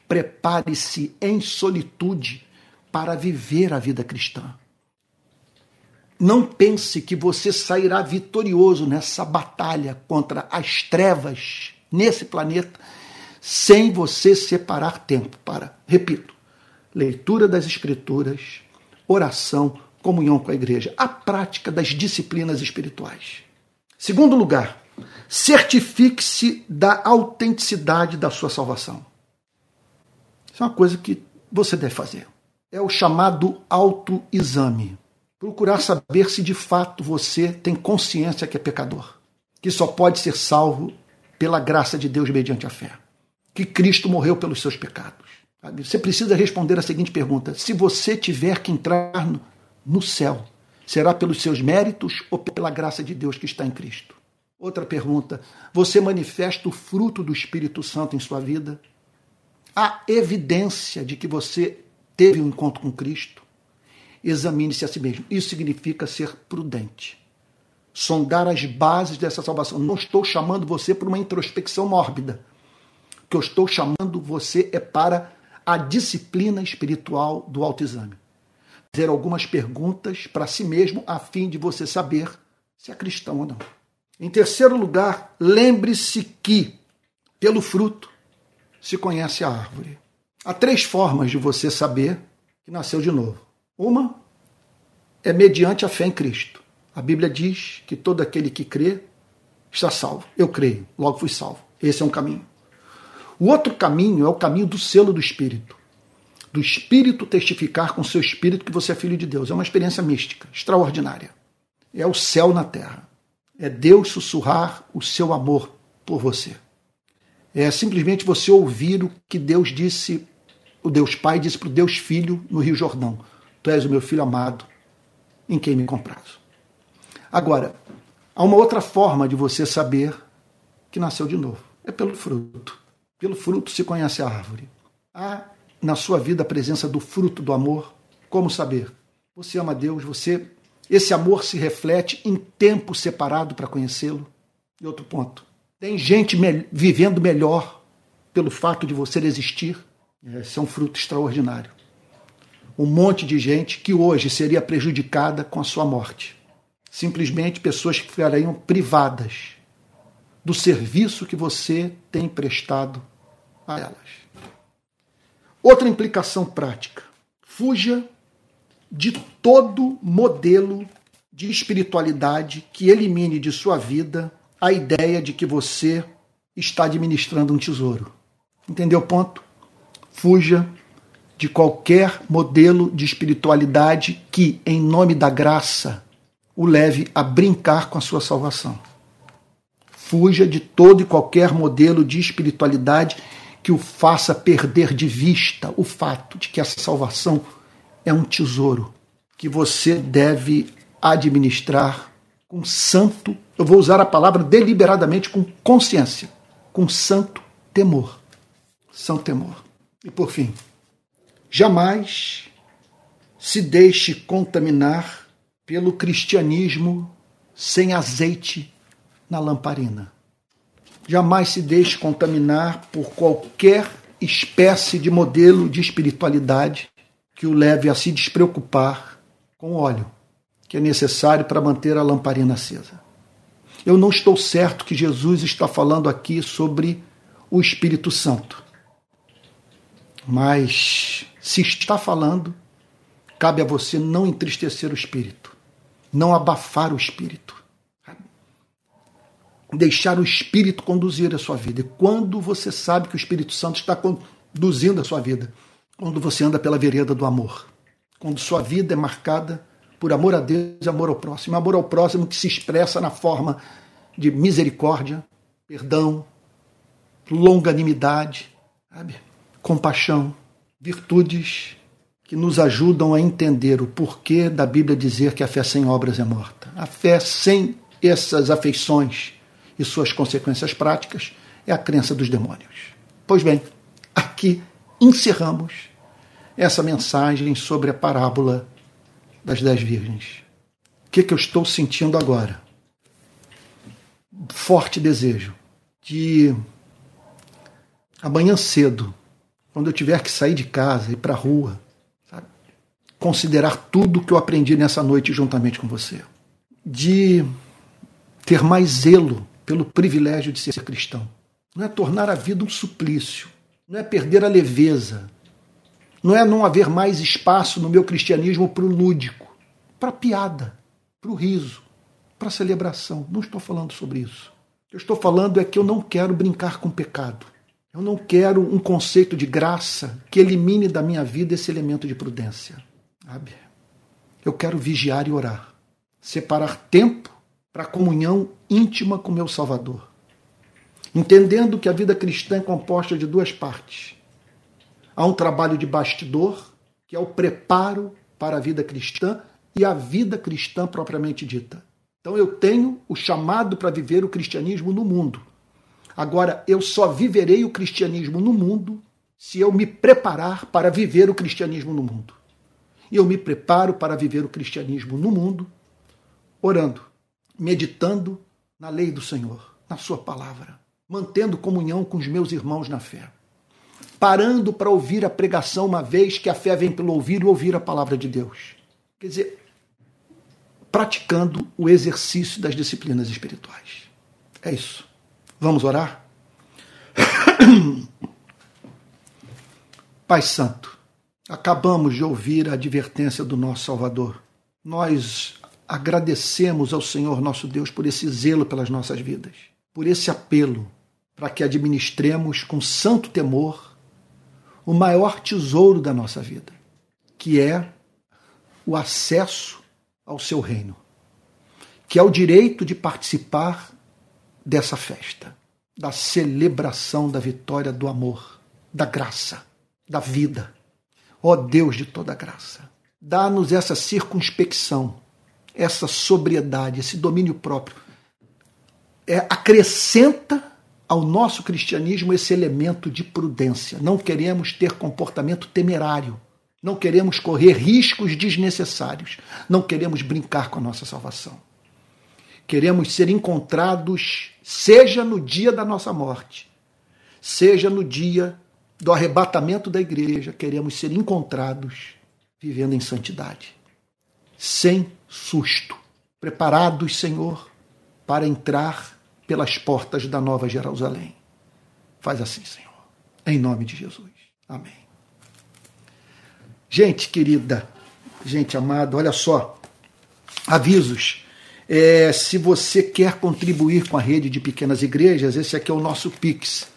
prepare-se em solitude para viver a vida cristã. Não pense que você sairá vitorioso nessa batalha contra as trevas nesse planeta sem você separar tempo para, repito, leitura das Escrituras, oração, comunhão com a igreja, a prática das disciplinas espirituais. Segundo lugar, certifique-se da autenticidade da sua salvação. Isso é uma coisa que você deve fazer. É o chamado autoexame. Procurar saber se de fato você tem consciência que é pecador, que só pode ser salvo pela graça de Deus mediante a fé, que Cristo morreu pelos seus pecados. Você precisa responder a seguinte pergunta: se você tiver que entrar no céu, será pelos seus méritos ou pela graça de Deus que está em Cristo? Outra pergunta: você manifesta o fruto do Espírito Santo em sua vida? Há evidência de que você teve um encontro com Cristo? Examine-se a si mesmo. Isso significa ser prudente. Sondar as bases dessa salvação. Não estou chamando você para uma introspecção mórbida. O que eu estou chamando você é para a disciplina espiritual do autoexame. Fazer algumas perguntas para si mesmo a fim de você saber se é cristão ou não. Em terceiro lugar, lembre-se que, pelo fruto, se conhece a árvore. Há três formas de você saber que nasceu de novo. Uma é mediante a fé em Cristo. A Bíblia diz que todo aquele que crê está salvo. Eu creio, logo fui salvo. Esse é um caminho. O outro caminho é o caminho do selo do Espírito. Do Espírito testificar com seu Espírito que você é filho de Deus. É uma experiência mística, extraordinária. É o céu na terra. É Deus sussurrar o seu amor por você. É simplesmente você ouvir o que Deus disse, o Deus Pai disse para o Deus Filho no Rio Jordão: Tu és o meu filho amado, em quem me comprazo. Agora, há uma outra forma de você saber que nasceu de novo: é pelo fruto. Pelo fruto se conhece a árvore. Há na sua vida a presença do fruto do amor. Como saber? Você ama Deus, você esse amor se reflete em tempo separado para conhecê-lo. E outro ponto. Tem gente me vivendo melhor pelo fato de você existir. Esse é um fruto extraordinário. Um monte de gente que hoje seria prejudicada com a sua morte. Simplesmente pessoas que ficariam privadas do serviço que você tem prestado a elas. Outra implicação prática: fuja de todo modelo de espiritualidade que elimine de sua vida a ideia de que você está administrando um tesouro. Entendeu o ponto? Fuja de qualquer modelo de espiritualidade que, em nome da graça, o leve a brincar com a sua salvação. Fuja de todo e qualquer modelo de espiritualidade que o faça perder de vista o fato de que a salvação é um tesouro que você deve administrar com santo, eu vou usar a palavra deliberadamente com consciência, com santo temor. Santo temor. E por fim, jamais se deixe contaminar pelo cristianismo sem azeite na lamparina. Jamais se deixe contaminar por qualquer espécie de modelo de espiritualidade que o leve a se despreocupar com o óleo que é necessário para manter a lamparina acesa. Eu não estou certo que Jesus está falando aqui sobre o Espírito Santo. Mas se está falando, cabe a você não entristecer o espírito, não abafar o espírito deixar o Espírito conduzir a sua vida. E quando você sabe que o Espírito Santo está conduzindo a sua vida, quando você anda pela vereda do amor, quando sua vida é marcada por amor a Deus e amor ao próximo, amor ao próximo que se expressa na forma de misericórdia, perdão, longanimidade, sabe? compaixão, virtudes que nos ajudam a entender o porquê da Bíblia dizer que a fé sem obras é morta. A fé sem essas afeições e suas consequências práticas é a crença dos demônios. Pois bem, aqui encerramos essa mensagem sobre a parábola das dez virgens. O que, que eu estou sentindo agora? Forte desejo de amanhã cedo, quando eu tiver que sair de casa, ir para a rua, sabe? considerar tudo que eu aprendi nessa noite juntamente com você. De ter mais zelo pelo privilégio de ser cristão. Não é tornar a vida um suplício, não é perder a leveza, não é não haver mais espaço no meu cristianismo para o lúdico, para a piada, para o riso, para a celebração. Não estou falando sobre isso. O que eu estou falando é que eu não quero brincar com pecado. Eu não quero um conceito de graça que elimine da minha vida esse elemento de prudência. Sabe? Eu quero vigiar e orar. Separar tempo para comunhão íntima com meu Salvador. Entendendo que a vida cristã é composta de duas partes. Há um trabalho de bastidor, que é o preparo para a vida cristã, e a vida cristã propriamente dita. Então eu tenho o chamado para viver o cristianismo no mundo Agora, eu só viverei o cristianismo no mundo se eu me preparar para viver o cristianismo no mundo. E eu me preparo para viver o cristianismo no mundo orando, meditando na lei do Senhor, na Sua palavra, mantendo comunhão com os meus irmãos na fé, parando para ouvir a pregação uma vez que a fé vem pelo ouvir e ouvir a palavra de Deus. Quer dizer, praticando o exercício das disciplinas espirituais. É isso. Vamos orar? <coughs> Pai Santo, acabamos de ouvir a advertência do nosso Salvador. Nós agradecemos ao Senhor nosso Deus por esse zelo pelas nossas vidas, por esse apelo para que administremos com santo temor o maior tesouro da nossa vida, que é o acesso ao seu reino, que é o direito de participar dessa festa, da celebração da vitória do amor, da graça, da vida. Ó oh Deus de toda graça, dá-nos essa circunspecção, essa sobriedade, esse domínio próprio. É, acrescenta ao nosso cristianismo esse elemento de prudência. Não queremos ter comportamento temerário. Não queremos correr riscos desnecessários. Não queremos brincar com a nossa salvação. Queremos ser encontrados, seja no dia da nossa morte, seja no dia do arrebatamento da igreja, queremos ser encontrados vivendo em santidade, sem susto, preparados, Senhor, para entrar pelas portas da Nova Jerusalém. Faz assim, Senhor, em nome de Jesus. Amém. Gente querida, gente amada, olha só, avisos é, se você quer contribuir com a rede de pequenas igrejas, esse aqui é o nosso Pix.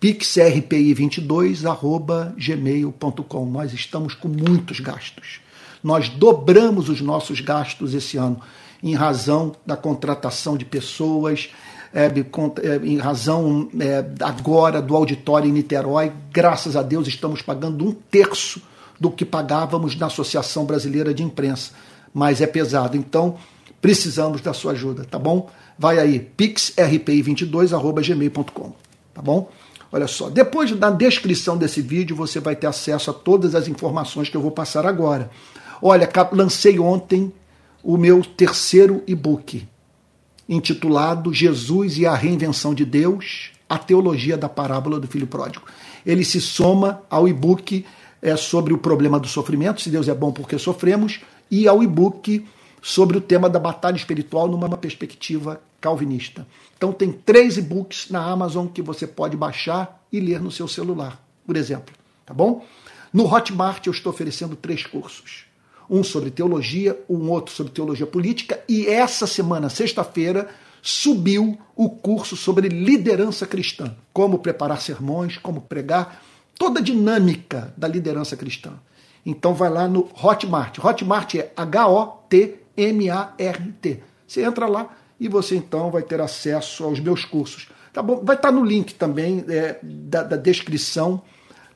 pixrpi22@gmail.com. Nós estamos com muitos gastos. Nós dobramos os nossos gastos esse ano em razão da contratação de pessoas, é, é, em razão é, agora do auditório em Niterói. Graças a Deus estamos pagando um terço do que pagávamos na Associação Brasileira de Imprensa, mas é pesado. Então, Precisamos da sua ajuda, tá bom? Vai aí, pixrpi22@gmail.com, tá bom? Olha só, depois da descrição desse vídeo você vai ter acesso a todas as informações que eu vou passar agora. Olha, lancei ontem o meu terceiro e-book, intitulado Jesus e a Reinvenção de Deus, a Teologia da Parábola do Filho Pródigo. Ele se soma ao e-book é, sobre o problema do sofrimento, se Deus é bom porque sofremos, e ao e-book sobre o tema da batalha espiritual numa perspectiva calvinista. Então tem três e-books na Amazon que você pode baixar e ler no seu celular, por exemplo, tá bom? No Hotmart eu estou oferecendo três cursos. Um sobre teologia, um outro sobre teologia política e essa semana, sexta-feira, subiu o curso sobre liderança cristã, como preparar sermões, como pregar, toda a dinâmica da liderança cristã. Então vai lá no Hotmart. Hotmart é H-O-T M-A-R-T. Você entra lá e você então vai ter acesso aos meus cursos. Tá bom? Vai estar no link também é, da, da, descrição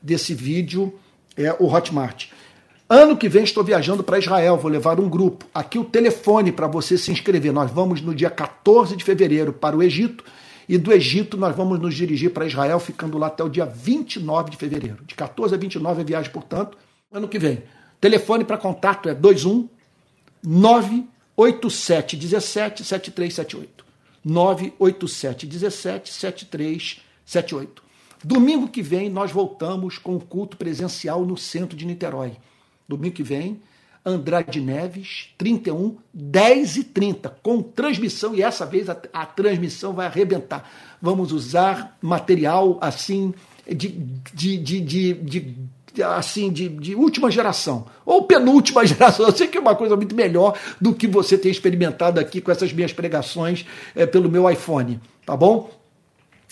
desse vídeo, é o Hotmart. Ano que vem estou viajando para Israel, vou levar um grupo. Aqui o telefone para você se inscrever. Nós vamos no dia 14 de fevereiro para o Egito e do Egito nós vamos nos dirigir para Israel, ficando lá até o dia 29 de fevereiro. De 14 a 29 é viagem, portanto, ano que vem. Telefone para contato é 21 987 17 7378. 987 17 7378. Domingo que vem nós voltamos com o culto presencial no centro de Niterói. Domingo que vem, Andrade Neves, 31, 10 e 30, com transmissão, e essa vez a, a transmissão vai arrebentar. Vamos usar material assim de, de, de, de, de assim de, de, última geração ou penúltima <laughs> geração. Eu sei que é uma coisa muito melhor do que você tem experimentado aqui com essas minhas pregações é, pelo meu iPhone, tá bom?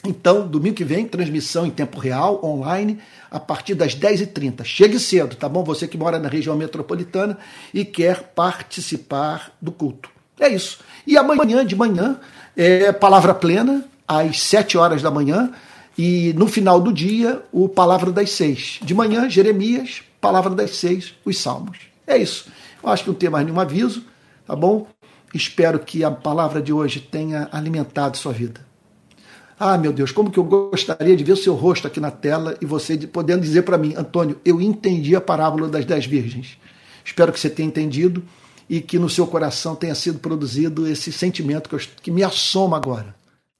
Então, domingo que vem, transmissão em tempo real, online, a partir das 10h30. Chegue cedo, tá bom? Você que mora na região metropolitana e quer participar do culto. É isso. E amanhã de manhã, é palavra plena, às 7 horas da manhã, e no final do dia, o Palavra das Seis. De manhã, Jeremias, Palavra das Seis, os Salmos. É isso. Eu acho que não tem mais nenhum aviso, tá bom? Espero que a palavra de hoje tenha alimentado sua vida. Ah, meu Deus, como que eu gostaria de ver o seu rosto aqui na tela e você podendo dizer para mim, Antônio, eu entendi a parábola das dez virgens. Espero que você tenha entendido e que no seu coração tenha sido produzido esse sentimento que, eu, que me assoma agora.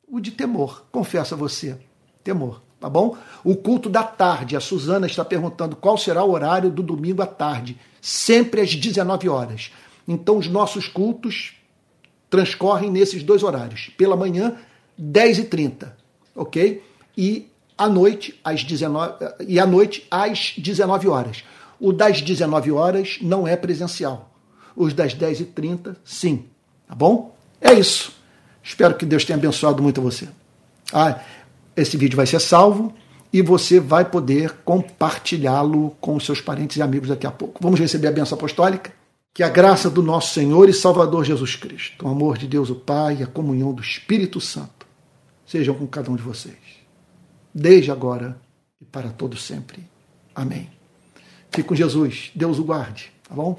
O de temor, confesso a você. Temor, tá bom? O culto da tarde. A Suzana está perguntando qual será o horário do domingo à tarde. Sempre às 19 horas. Então, os nossos cultos transcorrem nesses dois horários. Pela manhã, 10h30, ok? E à noite, às 19, e à noite, às 19 horas. O das 19 horas não é presencial. Os das 10h30, sim. Tá bom? É isso. Espero que Deus tenha abençoado muito você. Ah, esse vídeo vai ser salvo e você vai poder compartilhá-lo com seus parentes e amigos daqui a pouco. Vamos receber a benção apostólica? Que a graça do nosso Senhor e Salvador Jesus Cristo, o amor de Deus o Pai e a comunhão do Espírito Santo sejam com cada um de vocês, desde agora e para todo sempre. Amém. Fique com Jesus, Deus o guarde, tá bom?